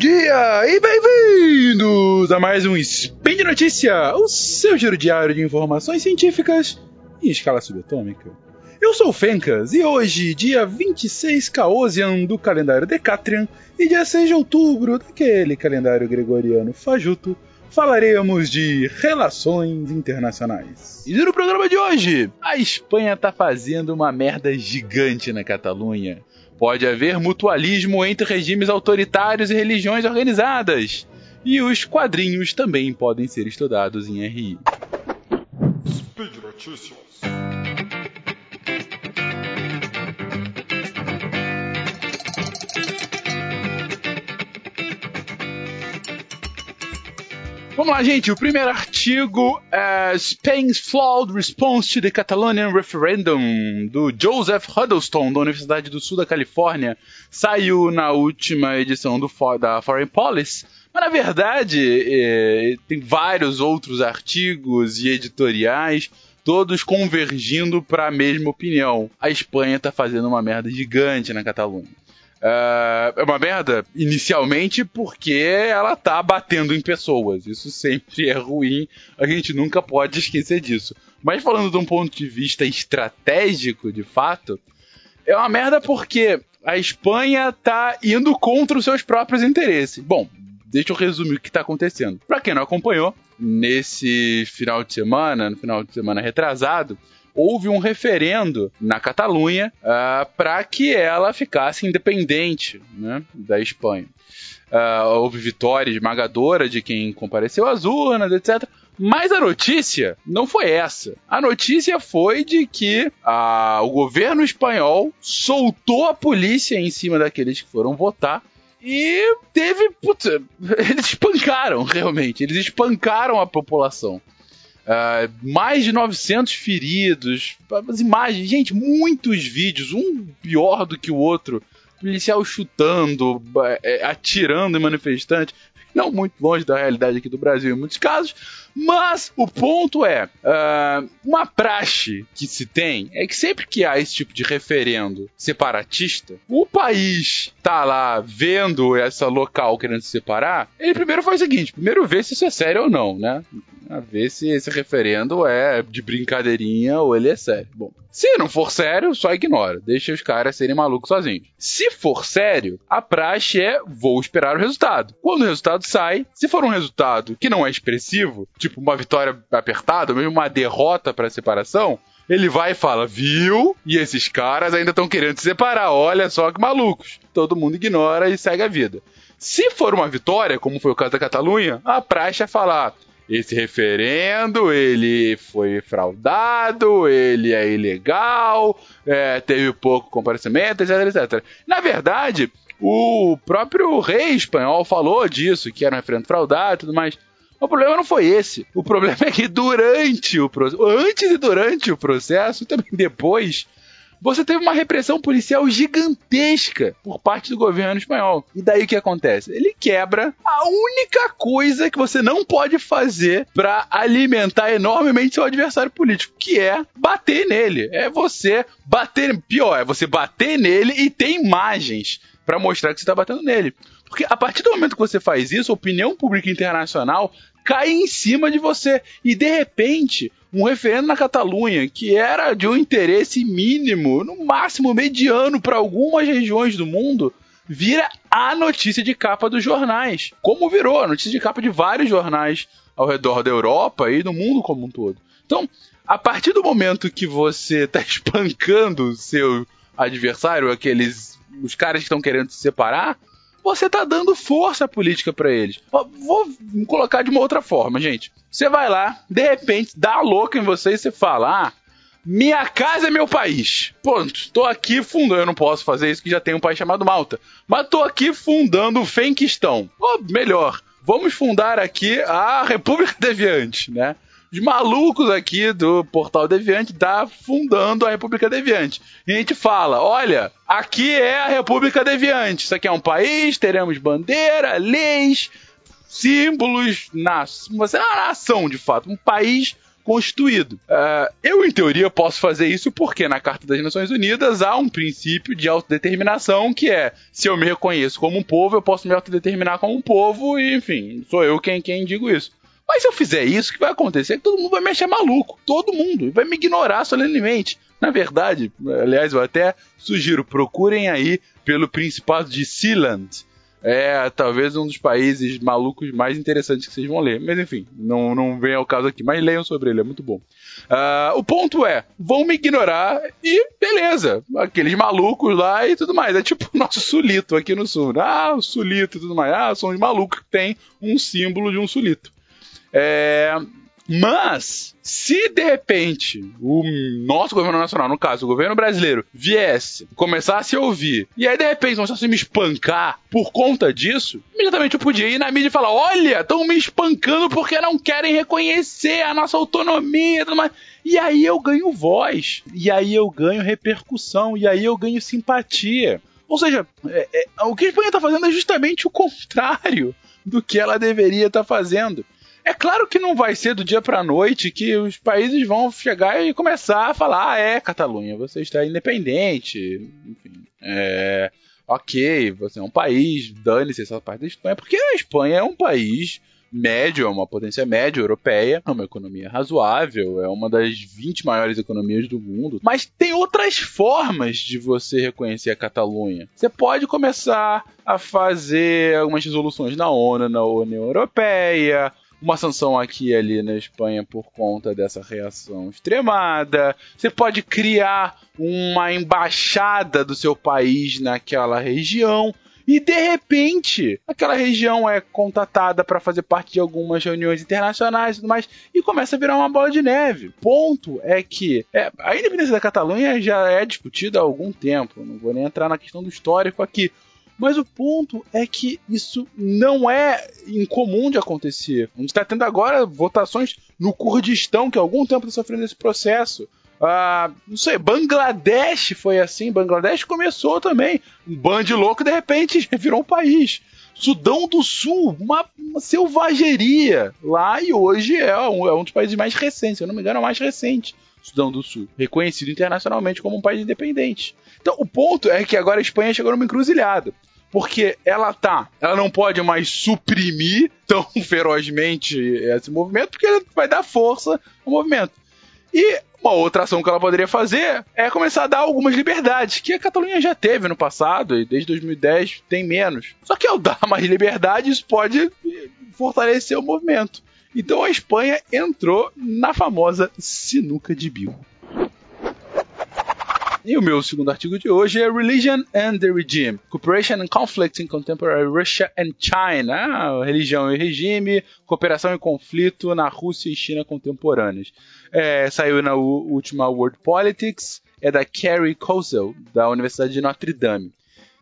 dia e bem-vindos a mais um Spin de Notícia, o seu giro diário de informações científicas em escala subatômica. Eu sou o Fencas e hoje, dia 26 Caosian do calendário Decatrian e dia 6 de outubro daquele calendário gregoriano fajuto, falaremos de relações internacionais. E no programa de hoje, a Espanha tá fazendo uma merda gigante na Catalunha. Pode haver mutualismo entre regimes autoritários e religiões organizadas. E os quadrinhos também podem ser estudados em RI. Speed Notícias. Vamos lá, gente. O primeiro artigo é Spain's Flawed Response to the Catalonian Referendum, do Joseph Huddleston, da Universidade do Sul da Califórnia. Saiu na última edição do, da Foreign Policy. Mas, na verdade, é, tem vários outros artigos e editoriais todos convergindo para a mesma opinião. A Espanha está fazendo uma merda gigante na Catalunha. Uh, é uma merda, inicialmente, porque ela tá batendo em pessoas. Isso sempre é ruim, a gente nunca pode esquecer disso. Mas falando de um ponto de vista estratégico, de fato, é uma merda porque a Espanha tá indo contra os seus próprios interesses. Bom, deixa eu resumir o que tá acontecendo. Para quem não acompanhou, nesse final de semana, no final de semana retrasado, houve um referendo na Catalunha uh, ah, para que ela ficasse independente né, da Espanha. Uh, houve vitória esmagadora de quem compareceu às urnas, etc. Mas a notícia não foi essa. A notícia foi de que uh, o governo espanhol soltou a polícia em cima daqueles que foram votar e teve. Putz, eles espancaram, realmente. Eles espancaram a população. Uh, mais de 900 feridos, as imagens, gente, muitos vídeos, um pior do que o outro. Policial chutando, é, atirando em manifestantes. Não muito longe da realidade aqui do Brasil em muitos casos. Mas o ponto é: uh, uma praxe que se tem é que sempre que há esse tipo de referendo separatista, o país tá lá vendo essa local querendo se separar, ele primeiro faz o seguinte: primeiro vê se isso é sério ou não, né? A ver se esse referendo é de brincadeirinha ou ele é sério. Bom, se não for sério, só ignora. Deixa os caras serem malucos sozinhos. Se for sério, a praxe é vou esperar o resultado. Quando o resultado sai, se for um resultado que não é expressivo, tipo uma vitória apertada, ou mesmo uma derrota para a separação, ele vai e fala, viu? E esses caras ainda estão querendo se separar, olha só que malucos. Todo mundo ignora e segue a vida. Se for uma vitória, como foi o caso da Catalunha, a praxe é falar, esse referendo ele foi fraudado, ele é ilegal, é, teve pouco comparecimento, etc, etc. Na verdade, o próprio rei espanhol falou disso, que era um referendo fraudado e tudo mais. O problema não foi esse. O problema é que durante o processo, antes e durante o processo, também depois, você teve uma repressão policial gigantesca por parte do governo espanhol. E daí o que acontece? Ele quebra a única coisa que você não pode fazer para alimentar enormemente seu adversário político, que é bater nele. É você bater, pior, é você bater nele e ter imagens para mostrar que você está batendo nele. Porque a partir do momento que você faz isso, a opinião pública internacional cai em cima de você. E de repente, um referendo na Catalunha, que era de um interesse mínimo, no máximo mediano para algumas regiões do mundo, vira a notícia de capa dos jornais. Como virou a notícia de capa de vários jornais ao redor da Europa e do mundo como um todo. Então, a partir do momento que você está espancando o seu adversário, aqueles os caras que estão querendo se separar, você tá dando força política para eles. Vou colocar de uma outra forma, gente. Você vai lá, de repente, dá a louca em você e você fala: ah, minha casa é meu país. Ponto. Tô aqui fundando. Eu não posso fazer isso que já tem um país chamado Malta. Mas tô aqui fundando o Fenquistão. Ou melhor, vamos fundar aqui a República Deviante, né? Os malucos aqui do Portal Deviante tá fundando a República Deviante. E a gente fala: olha, aqui é a República Deviante. Isso aqui é um país, teremos bandeira, leis, símbolos, na, você é uma nação de fato, um país constituído. Uh, eu, em teoria, posso fazer isso porque na Carta das Nações Unidas há um princípio de autodeterminação que é: se eu me reconheço como um povo, eu posso me autodeterminar como um povo, e enfim, sou eu quem, quem digo isso. Mas se eu fizer isso, o que vai acontecer é que todo mundo vai me achar maluco. Todo mundo. Vai me ignorar solenemente. Na verdade, aliás, eu até sugiro, procurem aí pelo Principado de Sealand é talvez um dos países malucos mais interessantes que vocês vão ler. Mas enfim, não, não vem ao caso aqui. Mas leiam sobre ele, é muito bom. Uh, o ponto é, vão me ignorar e beleza. Aqueles malucos lá e tudo mais. É tipo o nosso sulito aqui no sul. Ah, o sulito e tudo mais. Ah, são os malucos que tem um símbolo de um sulito. É, mas, se de repente o nosso governo nacional, no caso, o governo brasileiro, viesse, começasse a ouvir, e aí de repente começasse a me espancar por conta disso, imediatamente eu podia ir na mídia e falar: olha, estão me espancando porque não querem reconhecer a nossa autonomia e tudo mais. E aí eu ganho voz, e aí eu ganho repercussão, e aí eu ganho simpatia. Ou seja, é, é, o que a Espanha está fazendo é justamente o contrário do que ela deveria estar tá fazendo. É claro que não vai ser do dia para noite que os países vão chegar e começar a falar: ah, é, Catalunha, você está independente, enfim, é, ok, você é um país, dane-se essa parte da Espanha, porque a Espanha é um país médio, é uma potência média europeia, é uma economia razoável, é uma das 20 maiores economias do mundo. Mas tem outras formas de você reconhecer a Catalunha. Você pode começar a fazer algumas resoluções na ONU, na União Europeia, uma sanção aqui e ali na Espanha por conta dessa reação extremada. Você pode criar uma embaixada do seu país naquela região. E de repente, aquela região é contatada para fazer parte de algumas reuniões internacionais e tudo mais, e começa a virar uma bola de neve. Ponto é que é, a independência da Catalunha já é discutida há algum tempo, não vou nem entrar na questão do histórico aqui. Mas o ponto é que isso não é incomum de acontecer. A gente está tendo agora votações no Kurdistão, que há algum tempo está sofrendo esse processo. Ah, não sei, Bangladesh foi assim. Bangladesh começou também. Um bando louco, de repente, virou um país. Sudão do Sul, uma, uma, selvageria lá e hoje é um, é um dos países mais recentes, se eu não me engano, é o mais recente. Sudão do Sul, reconhecido internacionalmente como um país independente. Então, o ponto é que agora a Espanha chegou numa encruzilhada porque ela tá, ela não pode mais suprimir tão ferozmente esse movimento, porque ela vai dar força ao movimento. E uma outra ação que ela poderia fazer é começar a dar algumas liberdades, que a Catalunha já teve no passado, e desde 2010 tem menos. Só que ao dar mais liberdade, isso pode fortalecer o movimento. Então a Espanha entrou na famosa sinuca de bico. E o meu segundo artigo de hoje é Religion and the Regime: Cooperation and Conflict in Contemporary Russia and China. Ah, religião e regime, cooperação e conflito na Rússia e China contemporâneas. É, saiu na última World Politics, é da Carrie Kozel, da Universidade de Notre Dame.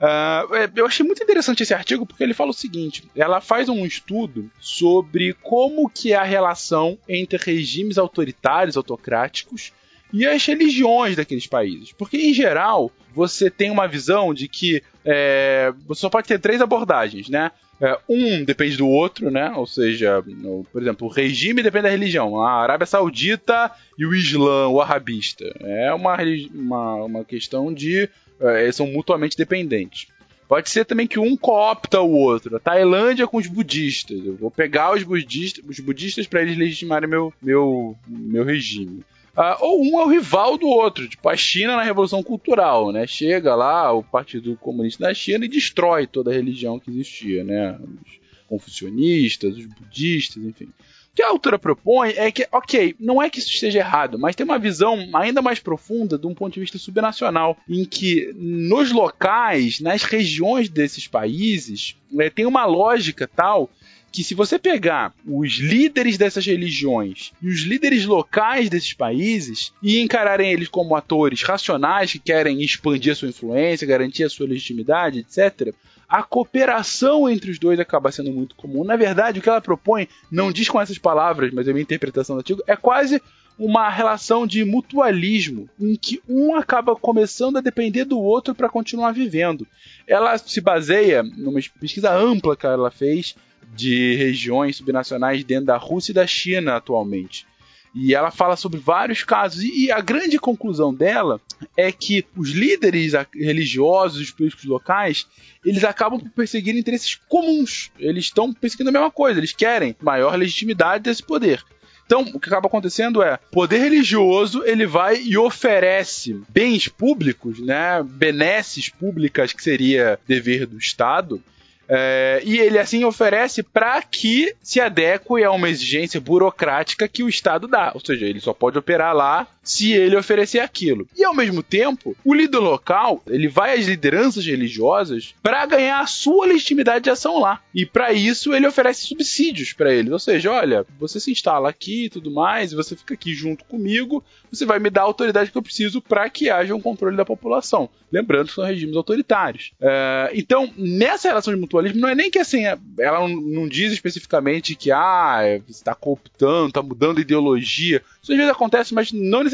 Uh, eu achei muito interessante esse artigo porque ele fala o seguinte: ela faz um estudo sobre como que é a relação entre regimes autoritários, autocráticos e as religiões daqueles países. Porque, em geral, você tem uma visão de que é, você só pode ter três abordagens, né? É, um depende do outro, né? Ou seja, no, por exemplo, o regime depende da religião. A Arábia Saudita e o Islã, o arabista. É uma, uma, uma questão de. É, são mutuamente dependentes. Pode ser também que um coopta o outro. A Tailândia com os budistas. Eu vou pegar os budistas, os budistas para eles legitimarem meu, meu, meu regime. Uh, ou um é o rival do outro, tipo a China na Revolução Cultural, né? Chega lá o Partido Comunista da China e destrói toda a religião que existia, né? Os confucionistas, os budistas, enfim. O que a autora propõe é que, ok, não é que isso esteja errado, mas tem uma visão ainda mais profunda de um ponto de vista subnacional, em que nos locais, nas regiões desses países, é, tem uma lógica tal que se você pegar os líderes dessas religiões e os líderes locais desses países e encararem eles como atores racionais que querem expandir a sua influência, garantir a sua legitimidade, etc., a cooperação entre os dois acaba sendo muito comum. Na verdade, o que ela propõe, não diz com essas palavras, mas é minha interpretação do artigo, é quase uma relação de mutualismo, em que um acaba começando a depender do outro para continuar vivendo. Ela se baseia numa pesquisa ampla que ela fez de regiões subnacionais dentro da Rússia e da China atualmente. E ela fala sobre vários casos. E a grande conclusão dela é que os líderes religiosos, os políticos locais, eles acabam por perseguir interesses comuns. Eles estão perseguindo a mesma coisa. Eles querem maior legitimidade desse poder. Então, o que acaba acontecendo é, poder religioso, ele vai e oferece bens públicos, né, benesses públicas que seria dever do Estado, é, e ele assim oferece para que se adeque a uma exigência burocrática que o Estado dá. Ou seja, ele só pode operar lá se ele oferecer aquilo. E ao mesmo tempo, o líder local, ele vai às lideranças religiosas para ganhar a sua legitimidade de ação lá. E para isso ele oferece subsídios para eles. Ou seja, olha, você se instala aqui e tudo mais, você fica aqui junto comigo, você vai me dar a autoridade que eu preciso para que haja um controle da população. Lembrando que são regimes autoritários. É, então, nessa relação de mutualismo, não é nem que assim, ela não, não diz especificamente que ah, está cooptando, está mudando ideologia. Isso às vezes acontece, mas não necessariamente.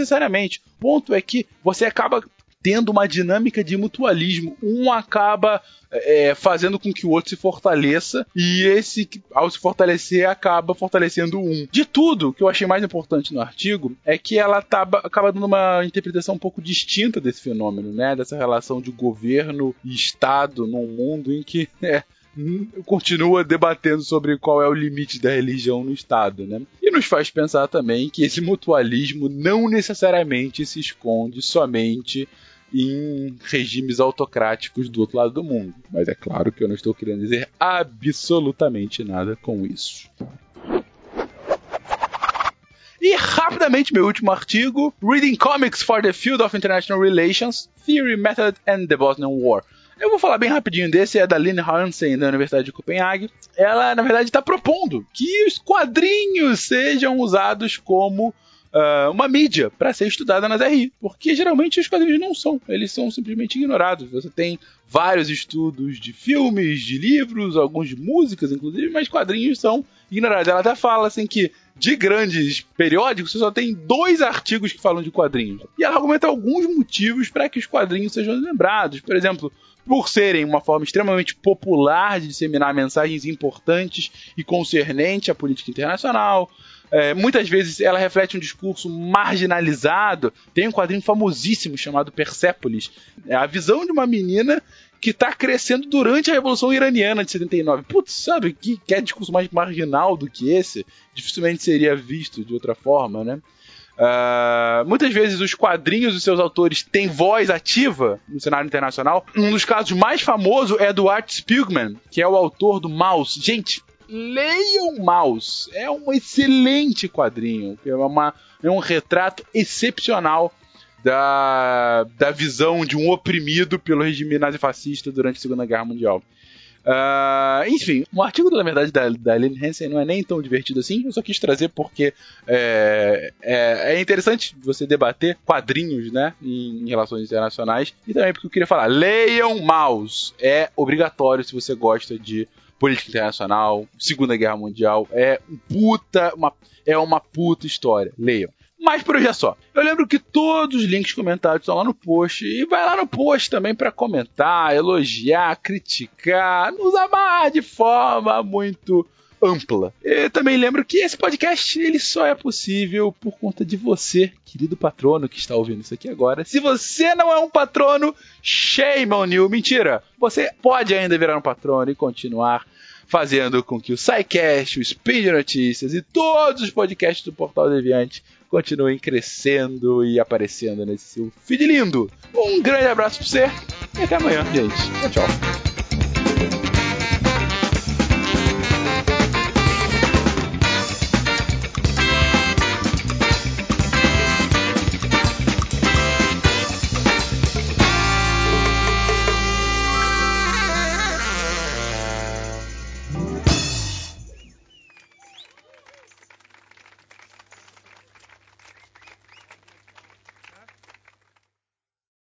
O ponto é que você acaba tendo uma dinâmica de mutualismo. Um acaba é, fazendo com que o outro se fortaleça e esse, ao se fortalecer, acaba fortalecendo um. De tudo, que eu achei mais importante no artigo é que ela tá, acaba dando uma interpretação um pouco distinta desse fenômeno, né? Dessa relação de governo e Estado num mundo em que é, continua debatendo sobre qual é o limite da religião no Estado, né? E nos faz pensar também que esse mutualismo não necessariamente se esconde somente em regimes autocráticos do outro lado do mundo. Mas é claro que eu não estou querendo dizer absolutamente nada com isso. E rapidamente, meu último artigo: Reading Comics for the Field of International Relations, Theory, Method and the Bosnian War. Eu vou falar bem rapidinho desse, é da Lynn Hansen, da Universidade de Copenhague. Ela, na verdade, está propondo que os quadrinhos sejam usados como uh, uma mídia para ser estudada nas RI, porque geralmente os quadrinhos não são, eles são simplesmente ignorados. Você tem vários estudos de filmes, de livros, alguns de músicas, inclusive, mas quadrinhos são ignorados. Ela até fala assim que de grandes periódicos, você só tem dois artigos que falam de quadrinhos. E ela argumenta alguns motivos para que os quadrinhos sejam lembrados. Por exemplo, por serem uma forma extremamente popular de disseminar mensagens importantes e concernentes à política internacional. É, muitas vezes ela reflete um discurso marginalizado. Tem um quadrinho famosíssimo chamado Persepolis. É a visão de uma menina que está crescendo durante a Revolução Iraniana de 79. Putz, sabe que, que é discurso mais marginal do que esse? Dificilmente seria visto de outra forma, né? Uh, muitas vezes os quadrinhos dos seus autores têm voz ativa no cenário internacional. Um dos casos mais famosos é do Art Spiegelman, que é o autor do Mouse. Gente, leiam Mouse. É um excelente quadrinho. É, uma, é um retrato excepcional da, da visão de um oprimido pelo regime nazifascista durante a Segunda Guerra Mundial. Uh, enfim, o artigo, na verdade, da, da Lynn Hansen não é nem tão divertido assim. Eu só quis trazer porque é, é, é interessante você debater quadrinhos, né, em, em, relações internacionais. E também porque eu queria falar: leiam Mouse. É obrigatório se você gosta de política internacional, Segunda Guerra Mundial. É um puta, uma, é uma puta história. Leiam. Mas por hoje é só. Eu lembro que todos os links comentados estão lá no post. E vai lá no post também para comentar, elogiar, criticar, nos amar de forma muito ampla. Eu também lembro que esse podcast ele só é possível por conta de você, querido patrono que está ouvindo isso aqui agora. Se você não é um patrono, shame on you. Mentira! Você pode ainda virar um patrono e continuar fazendo com que o SciCast, o Speed Notícias e todos os podcasts do Portal Deviante continuem crescendo e aparecendo nesse seu feed lindo. Um grande abraço pra você e até amanhã, gente. Tchau, tchau.